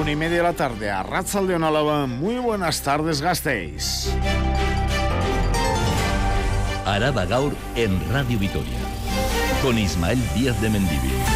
Una y media de la tarde a Ratzaldeon Álava. Muy buenas tardes, Gasteiz. Araba Gaur en Radio Vitoria. Con Ismael Díaz de Mendivil.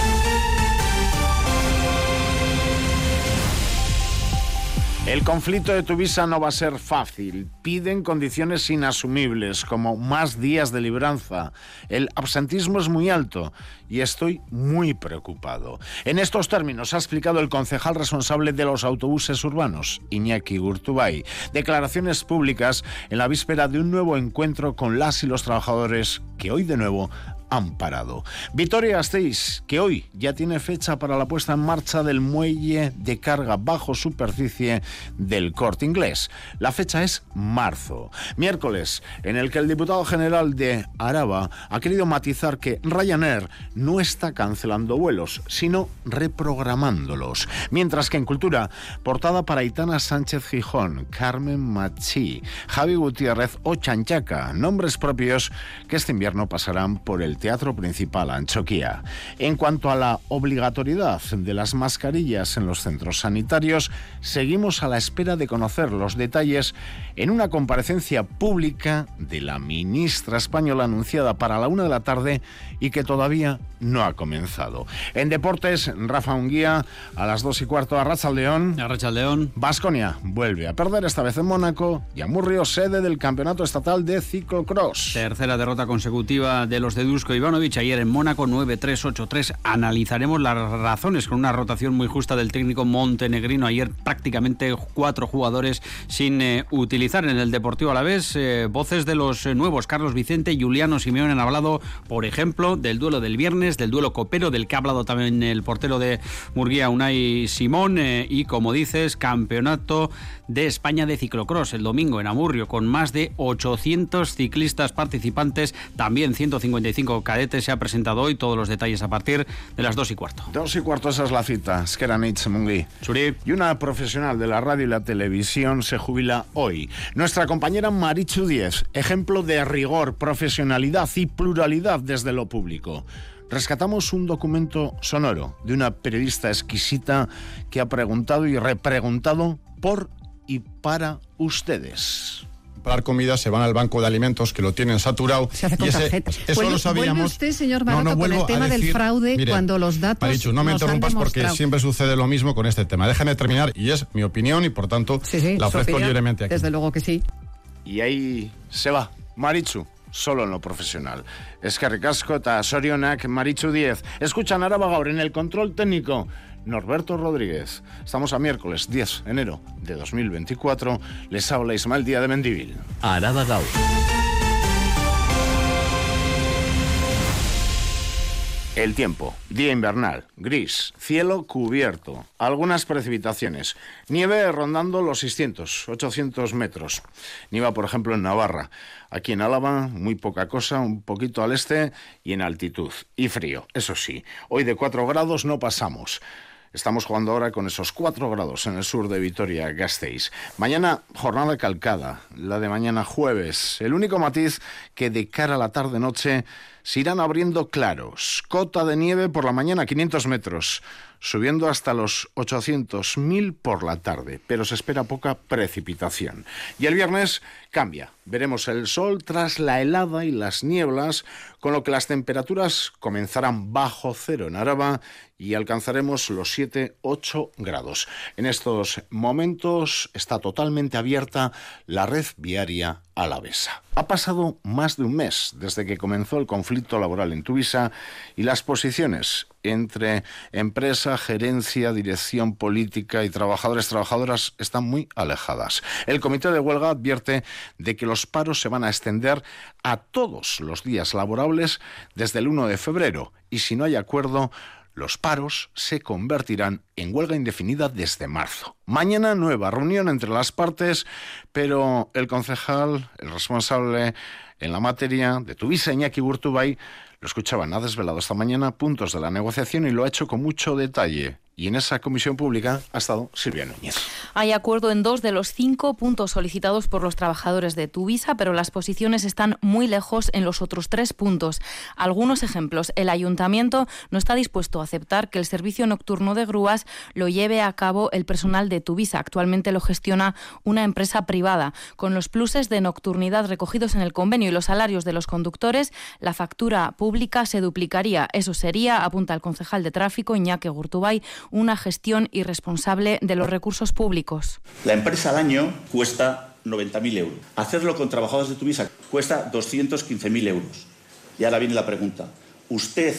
El conflicto de Tuvisa no va a ser fácil. Piden condiciones inasumibles, como más días de libranza. El absentismo es muy alto y estoy muy preocupado. En estos términos ha explicado el concejal responsable de los autobuses urbanos, Iñaki Gurtubay. Declaraciones públicas en la víspera de un nuevo encuentro con las y los trabajadores que hoy de nuevo han parado. Vitoria Gasteiz, que hoy ya tiene fecha para la puesta en marcha del muelle de carga bajo superficie del corte inglés. La fecha es marzo, miércoles, en el que el diputado general de Araba ha querido matizar que Ryanair no está cancelando vuelos, sino reprogramándolos. Mientras que en cultura, portada para Itana Sánchez Gijón, Carmen Machi, Javi Gutiérrez o Chanchaca, nombres propios que este invierno pasarán por el Teatro Principal Anchoquía. En cuanto a la obligatoriedad de las mascarillas en los centros sanitarios, seguimos a la espera de conocer los detalles en una comparecencia pública de la ministra española anunciada para la una de la tarde y que todavía no ha comenzado. En deportes, Rafa Unguía a las dos y cuarto a Racha León. A León. Vasconia vuelve a perder esta vez en Mónaco y Amurrio, sede del Campeonato Estatal de Ciclocross. Tercera derrota consecutiva de los de Dusko Ivanovic ayer en Mónaco 9-3-8-3. Analizaremos las razones con una rotación muy justa del técnico montenegrino ayer prácticamente cuatro jugadores sin eh, utilizar en el Deportivo a la vez. Eh, voces de los eh, nuevos Carlos Vicente y Juliano Simeone han hablado, por ejemplo, del duelo del viernes, del duelo copero, del que ha hablado también el portero de Murguía, Unai Simón, y como dices, campeonato de España de ciclocross el domingo en Amurrio con más de 800 ciclistas participantes, también 155 cadetes. Se ha presentado hoy todos los detalles a partir de las 2 y cuarto. 2 y cuarto, esa es la cita. Es que era Mungui. Y una profesional de la radio y la televisión se jubila hoy. Nuestra compañera Marichu Díez, ejemplo de rigor, profesionalidad y pluralidad desde lo público rescatamos un documento sonoro de una periodista exquisita que ha preguntado y repreguntado por y para ustedes comprar comida se van al banco de alimentos que lo tienen saturado. Se hace con tarjetas. Eso lo sabíamos. ¿Vuelve usted, señor Barato, no, con el tema del fraude cuando los datos dicho, no me interrumpas porque siempre sucede lo mismo con este tema. Déjame terminar y es mi opinión y por tanto la ofrezco libremente aquí. Desde luego que sí. Y ahí se va. Marichu solo en lo profesional. Es que ricasco sorionak Marichu 10. Escuchan Araba Gaur en el control técnico. Norberto Rodríguez. Estamos a miércoles 10 de enero de 2024. Les habla Ismael Díaz de Mendivil. Araba Gaur. El tiempo. Día invernal. Gris. Cielo cubierto. Algunas precipitaciones. Nieve rondando los 600, 800 metros. Nieva, por ejemplo, en Navarra. Aquí en Álava, muy poca cosa, un poquito al este y en altitud. Y frío, eso sí. Hoy de 4 grados no pasamos. Estamos jugando ahora con esos 4 grados en el sur de Vitoria-Gasteiz. Mañana jornada calcada, la de mañana jueves. El único matiz que de cara a la tarde-noche se irán abriendo claros. Cota de nieve por la mañana 500 metros, subiendo hasta los 800.000 por la tarde, pero se espera poca precipitación. Y el viernes cambia. Veremos el sol tras la helada y las nieblas, con lo que las temperaturas comenzarán bajo cero en Araba y alcanzaremos los 7-8 grados. En estos momentos está totalmente abierta la red viaria alavesa. Ha pasado más de un mes desde que comenzó el conflicto laboral en Tuvisa y las posiciones entre empresa, gerencia, dirección política y trabajadores trabajadoras están muy alejadas. El comité de huelga advierte de que los paros se van a extender a todos los días laborables desde el 1 de febrero y si no hay acuerdo los paros se convertirán en huelga indefinida desde marzo. Mañana nueva reunión entre las partes, pero el concejal, el responsable en la materia de Tuvisa, Iñaki Burtubay, lo escuchaban, ha desvelado esta mañana puntos de la negociación y lo ha hecho con mucho detalle. Y en esa comisión pública ha estado Silvia Núñez. Hay acuerdo en dos de los cinco puntos solicitados por los trabajadores de Tuvisa, pero las posiciones están muy lejos en los otros tres puntos. Algunos ejemplos. El ayuntamiento no está dispuesto a aceptar que el servicio nocturno de grúas lo lleve a cabo el personal de Tuvisa. Actualmente lo gestiona una empresa privada. Con los pluses de nocturnidad recogidos en el convenio y los salarios de los conductores, la factura pública se duplicaría. Eso sería, apunta el concejal de tráfico Iñaki Gurtubay, una gestión irresponsable de los recursos públicos. La empresa al año cuesta 90.000 euros. Hacerlo con trabajadores de Tuvisa cuesta 215.000 euros. Y ahora viene la pregunta. ¿Usted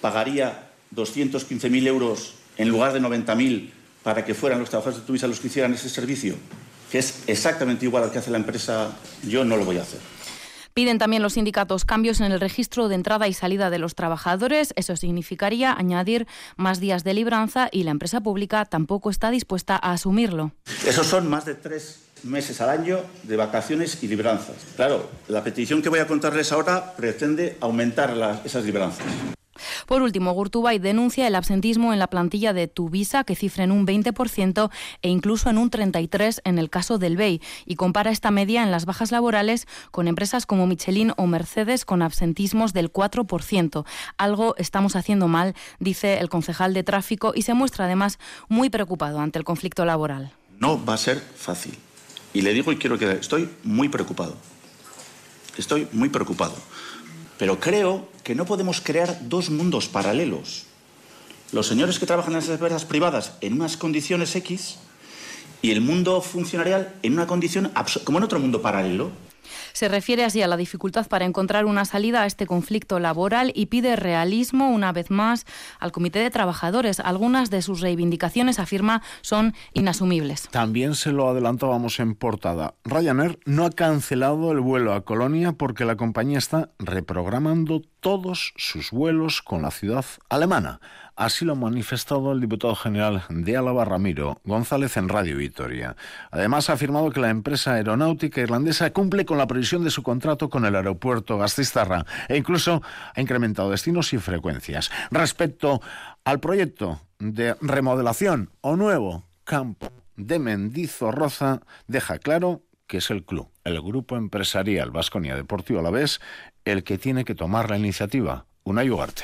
pagaría 215.000 euros en lugar de 90.000 para que fueran los trabajadores de Tuvisa los que hicieran ese servicio? Que es exactamente igual al que hace la empresa, yo no lo voy a hacer. Piden también los sindicatos cambios en el registro de entrada y salida de los trabajadores. Eso significaría añadir más días de libranza y la empresa pública tampoco está dispuesta a asumirlo. Esos son más de tres meses al año de vacaciones y libranzas. Claro, la petición que voy a contarles ahora pretende aumentar esas libranzas. Por último, Gurtubay denuncia el absentismo en la plantilla de Tuvisa, que cifra en un 20% e incluso en un 33% en el caso del BEI, y compara esta media en las bajas laborales con empresas como Michelin o Mercedes con absentismos del 4%. Algo estamos haciendo mal, dice el concejal de tráfico, y se muestra además muy preocupado ante el conflicto laboral. No va a ser fácil. Y le digo y quiero que estoy muy preocupado. Estoy muy preocupado. Pero creo que no podemos crear dos mundos paralelos. Los señores que trabajan en las empresas privadas en unas condiciones X y el mundo funcionarial en una condición como en otro mundo paralelo. Se refiere así a la dificultad para encontrar una salida a este conflicto laboral y pide realismo una vez más al Comité de Trabajadores. Algunas de sus reivindicaciones, afirma, son inasumibles. También se lo adelantábamos en portada. Ryanair no ha cancelado el vuelo a Colonia porque la compañía está reprogramando todos sus vuelos con la ciudad alemana. Así lo ha manifestado el diputado general de Álava, Ramiro González, en Radio Vitoria. Además, ha afirmado que la empresa aeronáutica irlandesa cumple con la previsión de su contrato con el aeropuerto Gastistarra e incluso ha incrementado destinos y frecuencias. Respecto al proyecto de remodelación o nuevo campo de Mendizorroza, deja claro que es el club, el grupo empresarial Vasconia Deportivo Alavés, el que tiene que tomar la iniciativa. Una Ugarte.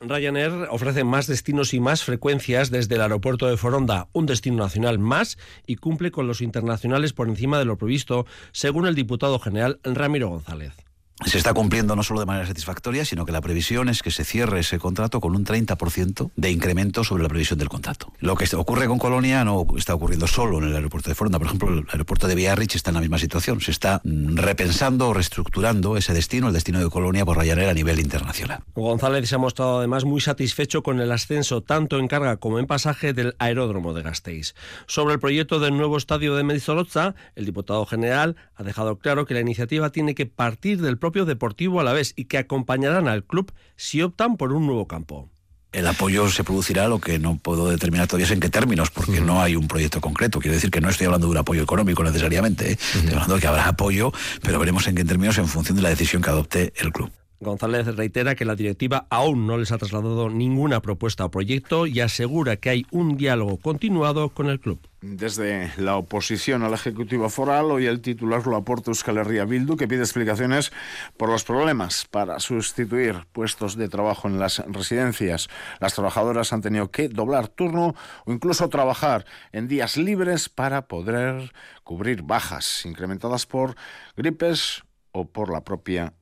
Ryanair ofrece más destinos y más frecuencias desde el aeropuerto de Foronda, un destino nacional más, y cumple con los internacionales por encima de lo previsto, según el diputado general Ramiro González se está cumpliendo no solo de manera satisfactoria, sino que la previsión es que se cierre ese contrato con un 30% de incremento sobre la previsión del contrato. Lo que ocurre con Colonia no está ocurriendo solo en el aeropuerto de Foronda. Por ejemplo, el aeropuerto de Biarritz está en la misma situación. Se está mm, repensando o reestructurando ese destino, el destino de Colonia por Ryanair a nivel internacional. González se ha mostrado además muy satisfecho con el ascenso tanto en carga como en pasaje del aeródromo de Gasteiz. Sobre el proyecto del nuevo estadio de Medizolotza, el diputado general ha dejado claro que la iniciativa tiene que partir del propio deportivo a la vez y que acompañarán al club si optan por un nuevo campo. El apoyo se producirá, lo que no puedo determinar todavía es en qué términos, porque no hay un proyecto concreto. Quiero decir que no estoy hablando de un apoyo económico necesariamente, ¿eh? estoy hablando de que habrá apoyo, pero veremos en qué términos en función de la decisión que adopte el club. González reitera que la directiva aún no les ha trasladado ninguna propuesta o proyecto y asegura que hay un diálogo continuado con el club. Desde la oposición a la Ejecutiva Foral, hoy el titular lo aporta Euskal Herria Bildu, que pide explicaciones por los problemas para sustituir puestos de trabajo en las residencias. Las trabajadoras han tenido que doblar turno o incluso trabajar en días libres para poder cubrir bajas incrementadas por gripes o por la propia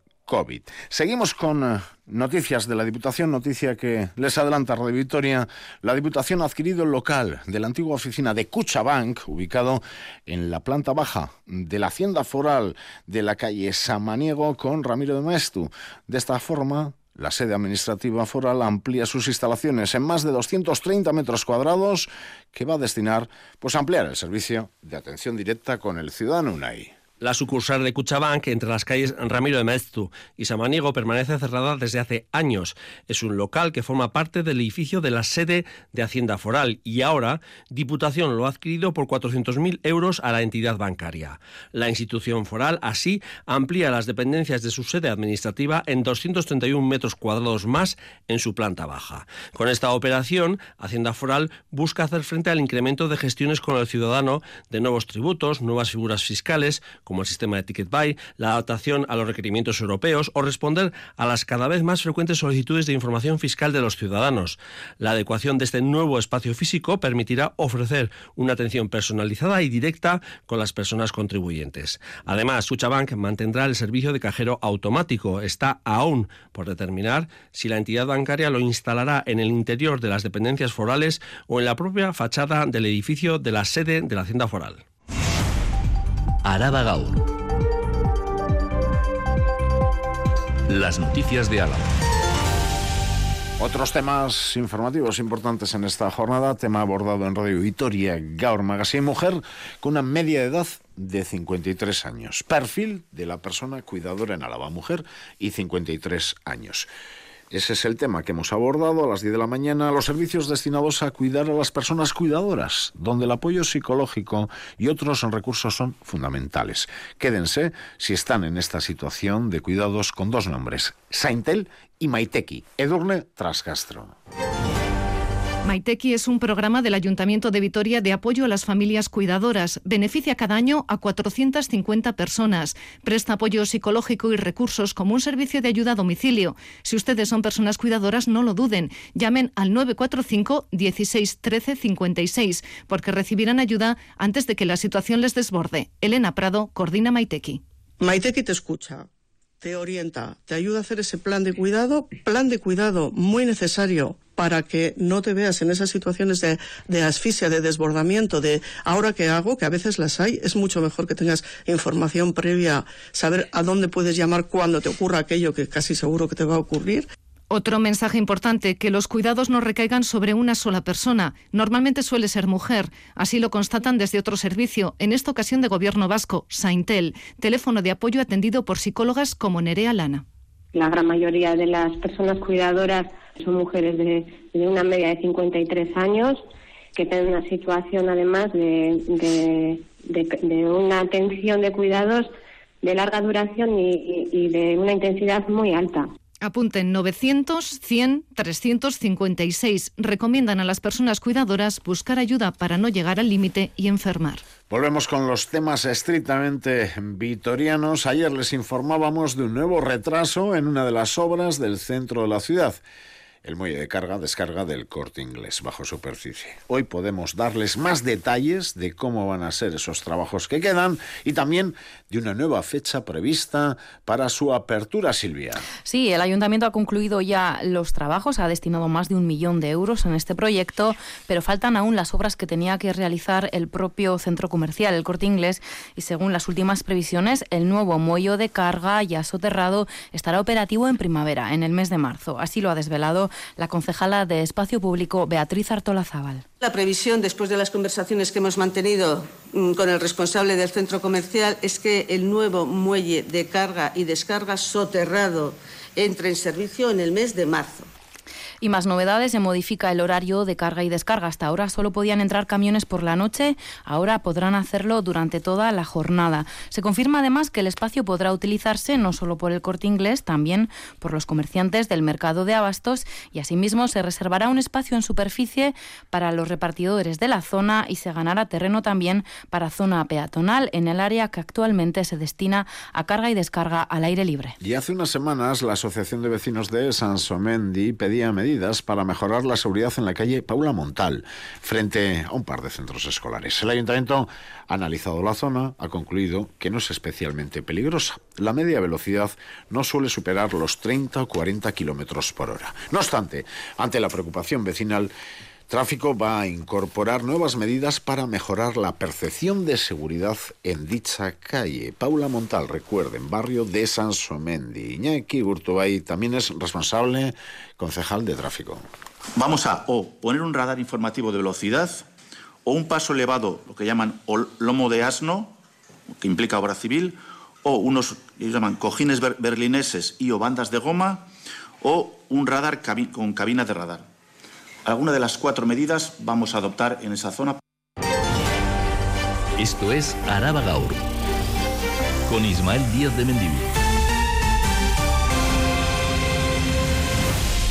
Seguimos con eh, noticias de la Diputación, noticia que les adelanta Radio Victoria. La Diputación ha adquirido el local de la antigua oficina de Cuchabank, ubicado en la planta baja de la Hacienda Foral de la calle Samaniego con Ramiro de Maestu. De esta forma, la sede administrativa foral amplía sus instalaciones en más de 230 metros cuadrados que va a destinar pues, a ampliar el servicio de atención directa con el ciudadano UNAI. La sucursal de Cuchabank entre las calles Ramiro de Maeztu y Samaniego permanece cerrada desde hace años. Es un local que forma parte del edificio de la sede de Hacienda Foral y ahora Diputación lo ha adquirido por 400.000 euros a la entidad bancaria. La institución foral así amplía las dependencias de su sede administrativa en 231 metros cuadrados más en su planta baja. Con esta operación, Hacienda Foral busca hacer frente al incremento de gestiones con el ciudadano de nuevos tributos, nuevas figuras fiscales, como el sistema de Ticket Buy, la adaptación a los requerimientos europeos o responder a las cada vez más frecuentes solicitudes de información fiscal de los ciudadanos. La adecuación de este nuevo espacio físico permitirá ofrecer una atención personalizada y directa con las personas contribuyentes. Además, Suchabank mantendrá el servicio de cajero automático. Está aún por determinar si la entidad bancaria lo instalará en el interior de las dependencias forales o en la propia fachada del edificio de la sede de la Hacienda Foral. Araba Gaur. Las noticias de Álava. Otros temas informativos importantes en esta jornada, tema abordado en Radio Vitoria, Gaur Magazine Mujer, con una media edad de 53 años. Perfil de la persona cuidadora en Álava, mujer y 53 años. Ese es el tema que hemos abordado a las 10 de la mañana, los servicios destinados a cuidar a las personas cuidadoras, donde el apoyo psicológico y otros recursos son fundamentales. Quédense si están en esta situación de cuidados con dos nombres, Saintel y Maiteki, Edurne Trascastro. Maiteki es un programa del Ayuntamiento de Vitoria de apoyo a las familias cuidadoras. Beneficia cada año a 450 personas. Presta apoyo psicológico y recursos como un servicio de ayuda a domicilio. Si ustedes son personas cuidadoras, no lo duden. Llamen al 945 16 13 56 porque recibirán ayuda antes de que la situación les desborde. Elena Prado coordina Maiteki. Maiteki te escucha te orienta, te ayuda a hacer ese plan de cuidado, plan de cuidado muy necesario para que no te veas en esas situaciones de, de, asfixia, de desbordamiento, de ahora qué hago, que a veces las hay, es mucho mejor que tengas información previa, saber a dónde puedes llamar cuando te ocurra aquello que casi seguro que te va a ocurrir. Otro mensaje importante, que los cuidados no recaigan sobre una sola persona. Normalmente suele ser mujer. Así lo constatan desde otro servicio, en esta ocasión de Gobierno Vasco, Saintel, teléfono de apoyo atendido por psicólogas como Nerea Lana. La gran mayoría de las personas cuidadoras son mujeres de, una media de 53 años que tienen una situación además de, una atención de cuidados de larga duración y de una intensidad muy alta. Apunten 900 100 356. Recomiendan a las personas cuidadoras buscar ayuda para no llegar al límite y enfermar. Volvemos con los temas estrictamente vitorianos. Ayer les informábamos de un nuevo retraso en una de las obras del centro de la ciudad el muelle de carga descarga del corte inglés bajo superficie. Hoy podemos darles más detalles de cómo van a ser esos trabajos que quedan y también de una nueva fecha prevista para su apertura, Silvia. Sí, el ayuntamiento ha concluido ya los trabajos, ha destinado más de un millón de euros en este proyecto, pero faltan aún las obras que tenía que realizar el propio centro comercial, el corte inglés, y según las últimas previsiones, el nuevo muelle de carga ya soterrado estará operativo en primavera, en el mes de marzo. Así lo ha desvelado la concejala de Espacio Público, Beatriz Artola-Zábal. La previsión, después de las conversaciones que hemos mantenido mm, con el responsable del centro comercial, es que el nuevo muelle de carga y descarga soterrado entre en servicio en el mes de marzo. Y más novedades, se modifica el horario de carga y descarga. Hasta ahora solo podían entrar camiones por la noche, ahora podrán hacerlo durante toda la jornada. Se confirma además que el espacio podrá utilizarse no solo por el corte inglés, también por los comerciantes del mercado de abastos y asimismo se reservará un espacio en superficie para los repartidores de la zona y se ganará terreno también para zona peatonal en el área que actualmente se destina a carga y descarga al aire libre. Y hace unas semanas la Asociación de Vecinos de Sansomendi pedía medidas para mejorar la seguridad en la calle Paula Montal, frente a un par de centros escolares. El ayuntamiento ha analizado la zona, ha concluido que no es especialmente peligrosa. La media velocidad no suele superar los 30 o 40 kilómetros por hora. No obstante, ante la preocupación vecinal, Tráfico va a incorporar nuevas medidas para mejorar la percepción de seguridad en dicha calle. Paula Montal, recuerden, barrio de Sansomendi. Iñaki Urtubay también es responsable concejal de tráfico. Vamos a o poner un radar informativo de velocidad o un paso elevado, lo que llaman lomo de asno, que implica obra civil, o unos ellos llaman cojines berlineses y o bandas de goma, o un radar con cabina de radar. Alguna de las cuatro medidas vamos a adoptar en esa zona. Esto es Araba Gaur, con Ismael Díaz de Mendivil.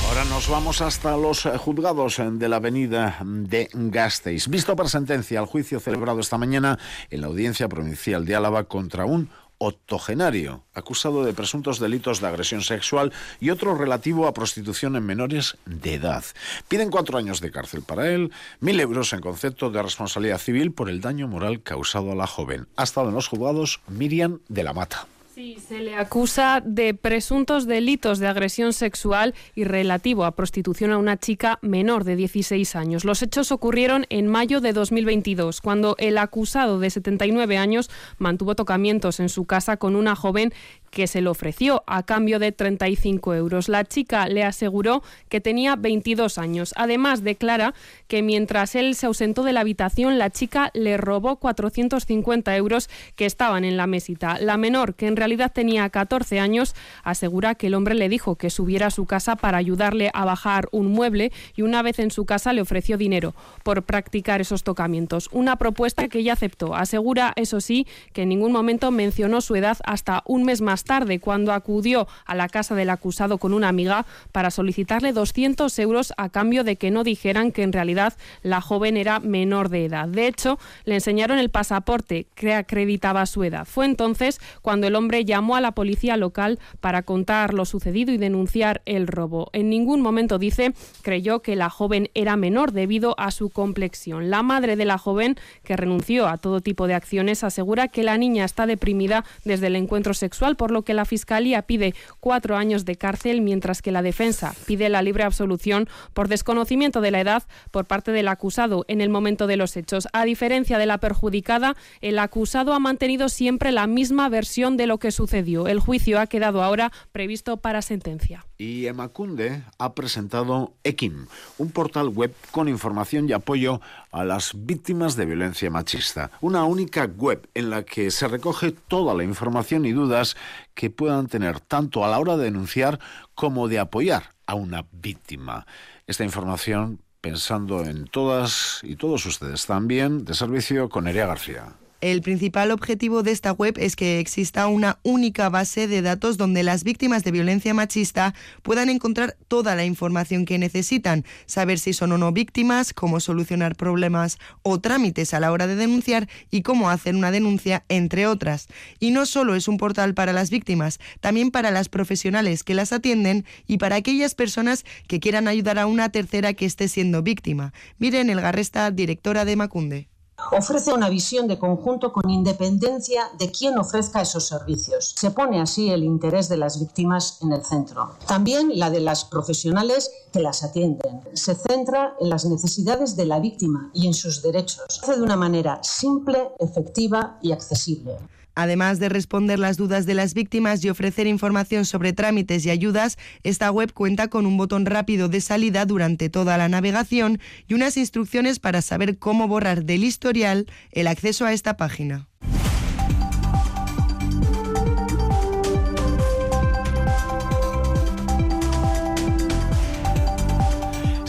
Ahora nos vamos hasta los juzgados de la avenida de Gasteiz. Visto por sentencia al juicio celebrado esta mañana en la Audiencia Provincial de Álava contra un octogenario, acusado de presuntos delitos de agresión sexual y otro relativo a prostitución en menores de edad. Piden cuatro años de cárcel para él, mil euros en concepto de responsabilidad civil por el daño moral causado a la joven. Ha estado en los juzgados Miriam de la Mata. Sí, se le acusa de presuntos delitos de agresión sexual y relativo a prostitución a una chica menor de 16 años. Los hechos ocurrieron en mayo de 2022, cuando el acusado de 79 años mantuvo tocamientos en su casa con una joven que se le ofreció a cambio de 35 euros. La chica le aseguró que tenía 22 años. Además, declara que mientras él se ausentó de la habitación, la chica le robó 450 euros que estaban en la mesita. La menor, que en realidad tenía 14 años, asegura que el hombre le dijo que subiera a su casa para ayudarle a bajar un mueble y una vez en su casa le ofreció dinero por practicar esos tocamientos. Una propuesta que ella aceptó. Asegura, eso sí, que en ningún momento mencionó su edad hasta un mes más tarde, cuando acudió a la casa del acusado con una amiga para solicitarle 200 euros a cambio de que no dijeran que en realidad la joven era menor de edad. De hecho, le enseñaron el pasaporte que acreditaba su edad. Fue entonces cuando el hombre llamó a la policía local para contar lo sucedido y denunciar el robo. En ningún momento, dice, creyó que la joven era menor debido a su complexión. La madre de la joven, que renunció a todo tipo de acciones, asegura que la niña está deprimida desde el encuentro sexual por lo que la Fiscalía pide cuatro años de cárcel, mientras que la defensa pide la libre absolución por desconocimiento de la edad por parte del acusado en el momento de los hechos. A diferencia de la perjudicada, el acusado ha mantenido siempre la misma versión de lo que sucedió. El juicio ha quedado ahora previsto para sentencia. Y Emakunde ha presentado Ekim, un portal web con información y apoyo a las víctimas de violencia machista. Una única web en la que se recoge toda la información y dudas que puedan tener tanto a la hora de denunciar como de apoyar a una víctima. Esta información pensando en todas y todos ustedes también, de servicio con Nerea García. El principal objetivo de esta web es que exista una única base de datos donde las víctimas de violencia machista puedan encontrar toda la información que necesitan, saber si son o no víctimas, cómo solucionar problemas o trámites a la hora de denunciar y cómo hacer una denuncia, entre otras. Y no solo es un portal para las víctimas, también para las profesionales que las atienden y para aquellas personas que quieran ayudar a una tercera que esté siendo víctima. Miren el Garresta, directora de Macunde. Ofrece una visión de conjunto con independencia de quien ofrezca esos servicios. Se pone así el interés de las víctimas en el centro. También la de las profesionales que las atienden. Se centra en las necesidades de la víctima y en sus derechos. Hace de una manera simple, efectiva y accesible. Además de responder las dudas de las víctimas y ofrecer información sobre trámites y ayudas, esta web cuenta con un botón rápido de salida durante toda la navegación y unas instrucciones para saber cómo borrar del historial el acceso a esta página.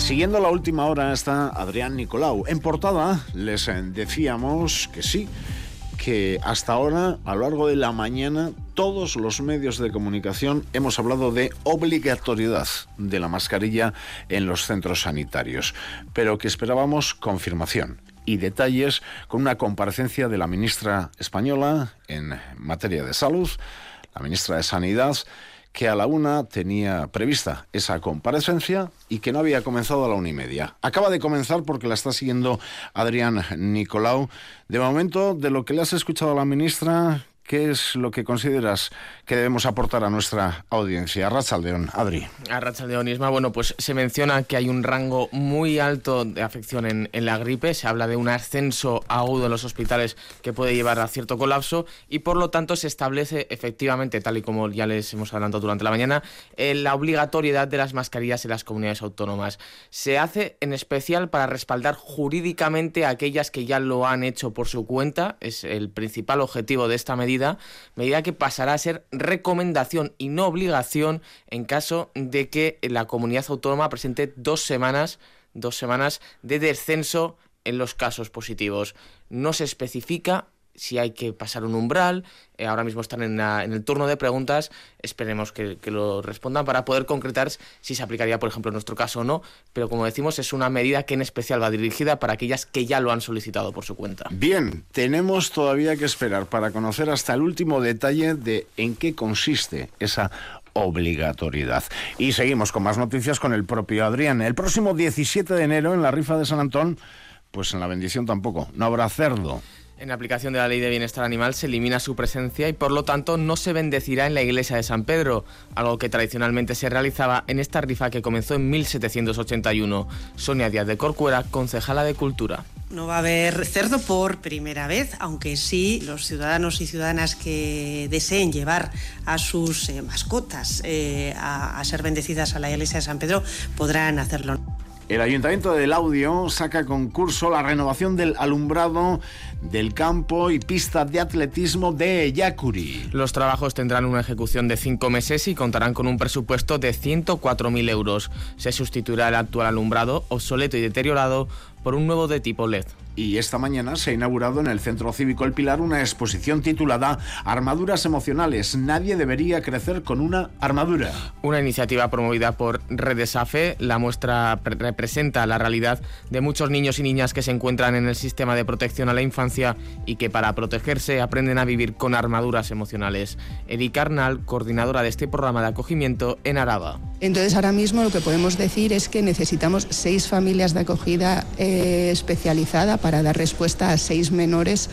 Siguiendo la última hora está Adrián Nicolau. En portada les decíamos que sí, que hasta ahora, a lo largo de la mañana, todos los medios de comunicación hemos hablado de obligatoriedad de la mascarilla en los centros sanitarios, pero que esperábamos confirmación y detalles con una comparecencia de la ministra española en materia de salud, la ministra de Sanidad, que a la una tenía prevista esa comparecencia y que no había comenzado a la una y media. Acaba de comenzar porque la está siguiendo Adrián Nicolau. De momento, de lo que le has escuchado a la ministra, ¿qué es lo que consideras que debemos aportar a nuestra audiencia? Arrachaldeón, Adri. Arrachaldeón, Isma, bueno, pues se menciona que hay un rango muy alto de afección en, en la gripe, se habla de un ascenso agudo en los hospitales que puede llevar a cierto colapso y por lo tanto se establece efectivamente, tal y como ya les hemos adelantado durante la mañana, eh, la obligatoriedad de las mascarillas en las comunidades autónomas. Se hace en especial para respaldar jurídicamente a aquellas que ya lo han hecho por su cuenta, es el principal objetivo de esta medida, medida que pasará a ser recomendación y no obligación en caso de que la comunidad autónoma presente dos semanas, dos semanas de descenso en los casos positivos. No se especifica si hay que pasar un umbral. Eh, ahora mismo están en, el turno de preguntas. Esperemos que, lo respondan para poder concretar si se aplicaría, por ejemplo, en nuestro caso o no. Pero como decimos, es una medida que en especial va dirigida para aquellas que ya lo han solicitado por su cuenta. Bien, tenemos todavía que esperar para conocer hasta el último detalle de en qué consiste esa obligatoriedad. Y seguimos con más noticias con el propio Adrián. El próximo 17 de enero en la rifa de San Antón, pues en la bendición tampoco, no habrá cerdo. En aplicación de la Ley de Bienestar Animal se elimina su presencia y por lo tanto no se bendecirá en la iglesia de San Pedro, algo que tradicionalmente se realizaba en esta rifa que comenzó en 1781. Sonia Díaz de Corcuera, concejala de Cultura. No va a haber cerdo por primera vez, aunque sí los ciudadanos y ciudadanas que deseen llevar a sus eh, mascotas eh, a ser bendecidas a la iglesia de San Pedro podrán hacerlo. El Ayuntamiento del Audio saca concurso la renovación del alumbrado del campo y pista de atletismo de Yacuri. Los trabajos tendrán una ejecución de cinco meses y contarán con un presupuesto de 104.000 euros. Se sustituirá el actual alumbrado obsoleto y deteriorado por un nuevo de tipo LED y esta mañana se ha inaugurado en el Centro Cívico El Pilar una exposición titulada Armaduras Emocionales. Nadie debería crecer con una armadura. Una iniciativa promovida por Redesafe. La muestra representa la realidad de muchos niños y niñas que se encuentran en el sistema de protección a la infancia y que para protegerse aprenden a vivir con armaduras emocionales. Erika Arnal, coordinadora de este programa de acogimiento en Araba. Entonces ahora mismo lo que podemos decir es que necesitamos seis familias de acogida eh, especializada para dar respuesta a seis menores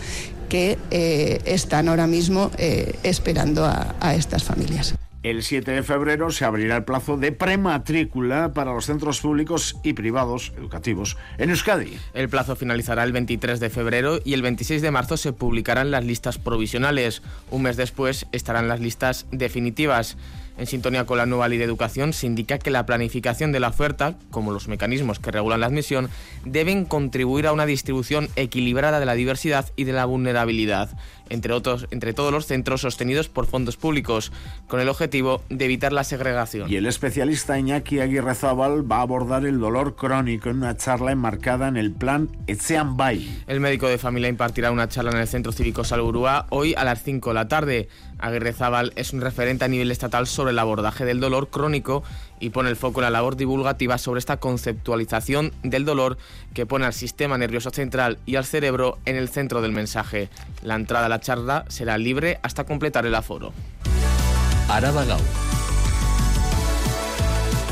que eh, están ahora mismo eh, esperando a, a estas familias. El 7 de febrero se abrirá el plazo de prematrícula para los centros públicos y privados educativos en Euskadi. El plazo finalizará el 23 de febrero y el 26 de marzo se publicarán las listas provisionales. Un mes después estarán las listas definitivas. En sintonía con la nueva ley de educación, se indica que la planificación de la oferta, como los mecanismos que regulan la admisión, deben contribuir a una distribución equilibrada de la diversidad y de la vulnerabilidad entre, otros, entre todos los centros sostenidos por fondos públicos, con el objetivo de evitar la segregación. Y el especialista Iñaki Aguirre Zabal va a abordar el dolor crónico en una charla enmarcada en el plan Etzean Bay. El médico de familia impartirá una charla en el Centro Cívico Salburúa hoy a las 5 de la tarde. Aguirre Zabal es un referente a nivel estatal sobre el abordaje del dolor crónico y pone el foco en la labor divulgativa sobre esta conceptualización del dolor que pone al sistema nervioso central y al cerebro en el centro del mensaje. La entrada a la charla será libre hasta completar el aforo. Araba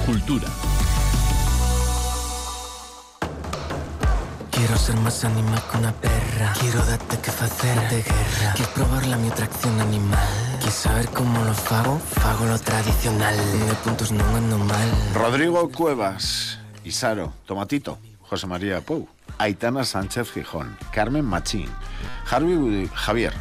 Cultura. Quiero ser más animal que una perra. Quiero darte que hacer de guerra. Quiero probar la mi atracción animal. Quiero saber cómo lo fago. Fago lo tradicional. De puntos no ando mal. Rodrigo Cuevas Isaro Tomatito José María Pou Aitana Sánchez Gijón Carmen Machín Harvey Javier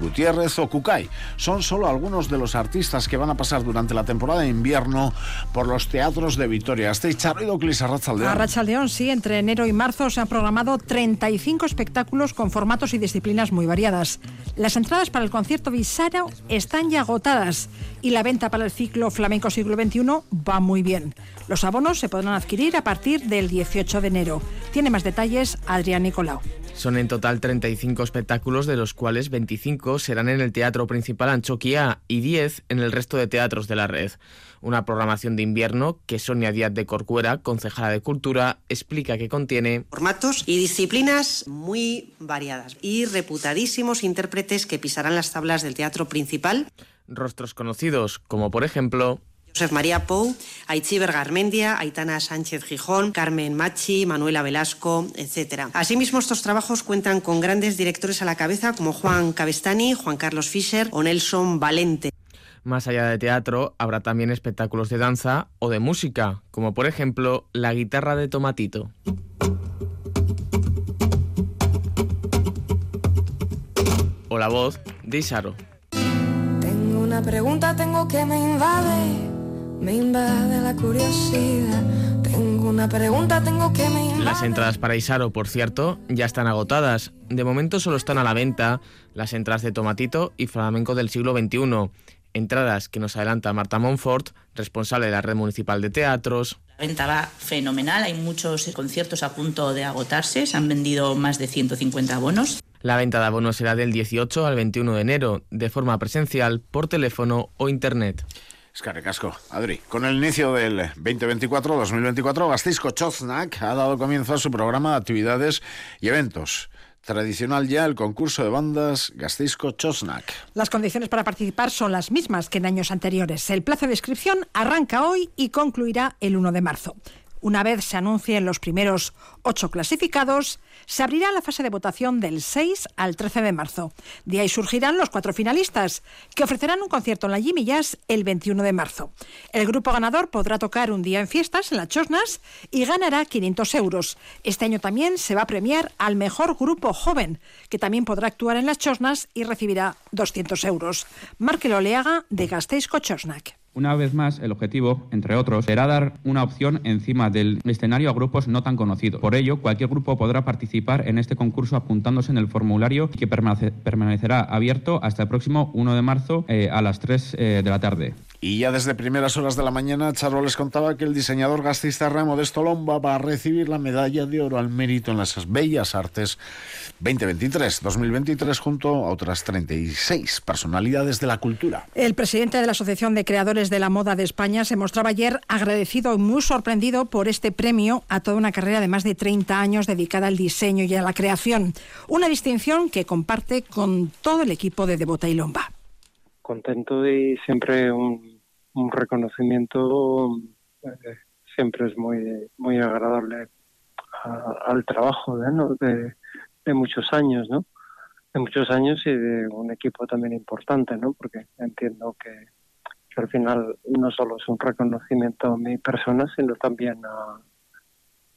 Gutiérrez o Cucay. Son solo algunos de los artistas que van a pasar durante la temporada de invierno por los teatros de Vitoria. Este charrido Clis Arrachaldeón, sí, entre enero y marzo se han programado 35 espectáculos con formatos y disciplinas muy variadas. Las entradas para el concierto Visaro están ya agotadas y la venta para el ciclo Flamenco Siglo XXI va muy bien. Los abonos se podrán adquirir a partir del 18 de enero. Tiene más detalles Adrián Nicolau. Son en total 35 espectáculos, de los cuales 25 serán en el Teatro Principal Anchoquia y 10 en el resto de teatros de la red. Una programación de invierno que Sonia Díaz de Corcuera, concejala de Cultura, explica que contiene formatos y disciplinas muy variadas y reputadísimos intérpretes que pisarán las tablas del Teatro Principal. Rostros conocidos, como por ejemplo Josef María Pou, Aichiber Garmendia, Aitana Sánchez Gijón, Carmen Machi, Manuela Velasco, etc. Asimismo, estos trabajos cuentan con grandes directores a la cabeza como Juan Cabestani, Juan Carlos Fischer o Nelson Valente. Más allá de teatro, habrá también espectáculos de danza o de música, como por ejemplo la guitarra de Tomatito. O la voz de Isaro. Tengo una pregunta, tengo que me invade me invade la curiosidad. Tengo una pregunta, tengo que me invade. Las entradas para Isaro, por cierto, ya están agotadas. De momento solo están a la venta las entradas de Tomatito y Flamenco del siglo XXI. Entradas que nos adelanta Marta Monfort, responsable de la Red Municipal de Teatros. La venta va fenomenal, hay muchos conciertos a punto de agotarse, se han vendido más de 150 abonos. La venta de abonos será del 18 al 21 de enero, de forma presencial, por teléfono o internet. Es Casco, Adri. Con el inicio del 2024-2024, Gastisco Choznak ha dado comienzo a su programa de actividades y eventos. Tradicional ya el concurso de bandas Gastisco Chosnak. Las condiciones para participar son las mismas que en años anteriores. El plazo de inscripción arranca hoy y concluirá el 1 de marzo. Una vez se anuncien los primeros ocho clasificados, se abrirá la fase de votación del 6 al 13 de marzo. De ahí surgirán los cuatro finalistas, que ofrecerán un concierto en la Jimmy Jazz el 21 de marzo. El grupo ganador podrá tocar un día en fiestas en la Chosnas y ganará 500 euros. Este año también se va a premiar al mejor grupo joven, que también podrá actuar en las Chosnas y recibirá 200 euros. Márquelo Leaga de Gasteizco Chosnak. Una vez más, el objetivo, entre otros, será dar una opción encima del escenario a grupos no tan conocidos. Por ello, cualquier grupo podrá participar en este concurso apuntándose en el formulario que permanecerá abierto hasta el próximo 1 de marzo eh, a las 3 eh, de la tarde. Y ya desde primeras horas de la mañana, Charo les contaba que el diseñador gastista Modesto Lomba va a recibir la medalla de oro al mérito en las Bellas Artes 2023-2023 junto a otras 36 personalidades de la cultura. El presidente de la Asociación de Creadores de la Moda de España se mostraba ayer agradecido y muy sorprendido por este premio a toda una carrera de más de 30 años dedicada al diseño y a la creación. Una distinción que comparte con todo el equipo de Devota y Lomba. Contento y siempre un, reconocimiento eh, siempre es muy muy agradable al trabajo de de muchos años, ¿no? De muchos años y de un equipo también importante, ¿no? Porque entiendo que, al final no solo es un reconocimiento a mi persona, sino también a,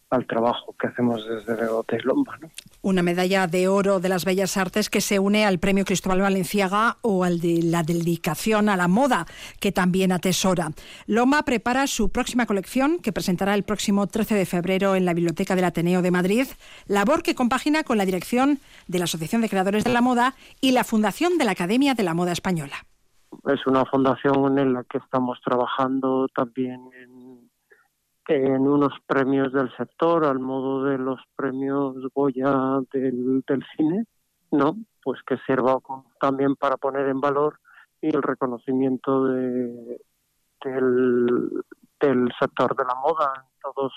al trabajo que hacemos desde Begote y Lomba. ¿no? Una medalla de oro de las Bellas Artes que se une al Premio Cristóbal Valenciaga o al de la dedicación a la moda, que también atesora. Loma prepara su próxima colección, que presentará el próximo 13 de febrero en la Biblioteca del Ateneo de Madrid, labor que compagina con la dirección de la Asociación de Creadores de la Moda y la fundación de la Academia de la Moda Española. Es una fundación en la que estamos trabajando también en en unos premios del sector al modo de los premios Goya del, cine, ¿no? Pues que sirva también para poner en valor y el reconocimiento de, del, del sector de la moda en todos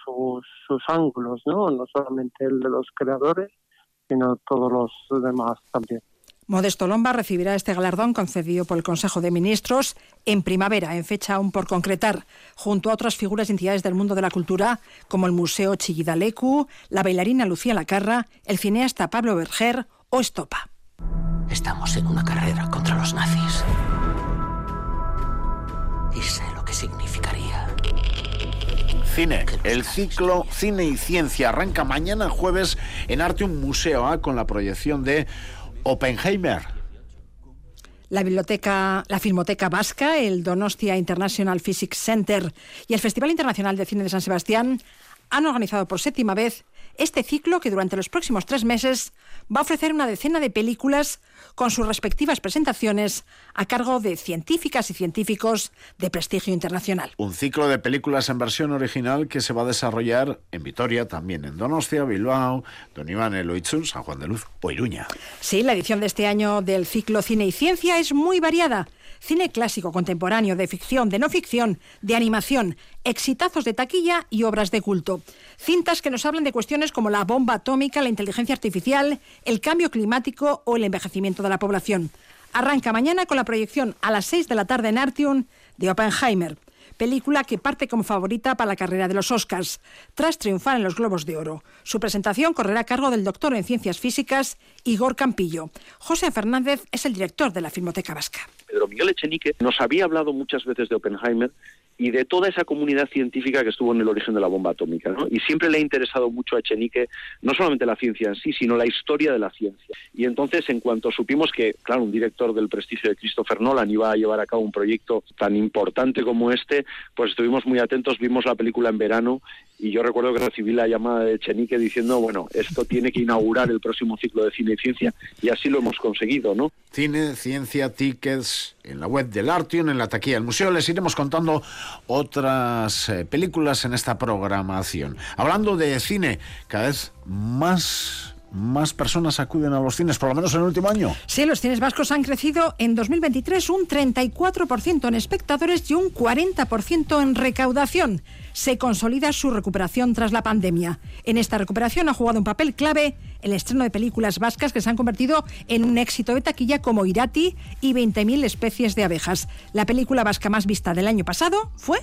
sus ángulos, ¿no? No solamente el de los creadores, sino todos los demás también. Modesto Lomba recibirá este galardón concedido por el Consejo de Ministros en primavera, en fecha aún por concretar, junto a otras figuras y entidades del mundo de la cultura, como el Museo Chillidalecu, la bailarina Lucía Lacarra, el cineasta Pablo Berger o Estopa. Estamos en una carrera contra los nazis. Y sé lo que significaría. Cine. El ciclo Cine y Ciencia arranca mañana jueves en Artium Museo A con la proyección de Oppenheimer. La biblioteca, la Filmoteca Vasca, el Donostia International Physics Center y el Festival Internacional de Cine de San Sebastián han organizado por séptima vez este ciclo que durante los próximos tres meses va a ofrecer una decena de películas con sus respectivas presentaciones a cargo de científicas y científicos de prestigio internacional. Un ciclo de películas en versión original que se va a desarrollar en Vitoria, también en Donostia, Bilbao, Don Iván Eloitzun, San Juan de Luz o Iruña. Sí, la edición de este año del ciclo Cine y Ciencia es muy variada cine clásico contemporáneo, de ficción, de no ficción, de animación, exitazos de taquilla y obras de culto. Cintas que nos hablan de cuestiones como la bomba atómica, la inteligencia artificial, el cambio climático o el envejecimiento de la población. Arranca mañana con la proyección a las 6 de la tarde en Artium de Oppenheimer. Película que parte como favorita para la carrera de los Oscars, tras triunfar en los Globos de Oro. Su presentación correrá a cargo del doctor en Ciencias Físicas, Igor Campillo. José Fernández es el director de la Filmoteca Vasca. Pedro Miguel Echenique nos había hablado muchas veces de Oppenheimer y de toda esa comunidad científica que estuvo en el origen de la bomba atómica. ¿no? Y siempre le ha interesado mucho a Echenique no solamente la ciencia en sí, sino la historia de la ciencia. Y entonces, en cuanto supimos que, claro, un director del prestigio de Christopher Nolan iba a llevar a cabo un proyecto tan importante como este, pues estuvimos muy atentos, vimos la película en verano y yo recuerdo que recibí la llamada de Echenique diciendo, bueno, esto tiene que inaugurar el próximo ciclo de cine y ciencia y así lo hemos conseguido, ¿no? Cine, ciencia, tickets, en la web del Artion, en la taquilla del museo, les iremos contando otras eh, películas en esta programación. Hablando de cine, cada vez más más personas acuden a los cines, por lo menos en el último año. Sí, los cines vascos han crecido en 2023 un 34% en espectadores y un 40% en recaudación. Se consolida su recuperación tras la pandemia. En esta recuperación ha jugado un papel clave el estreno de películas vascas que se han convertido en un éxito de taquilla como Irati y 20.000 especies de abejas. La película vasca más vista del año pasado fue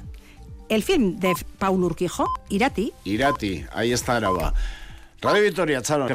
el film de Paul Urquijo, Irati. Irati, ahí está Araba. Radio Vitoria, Charo, que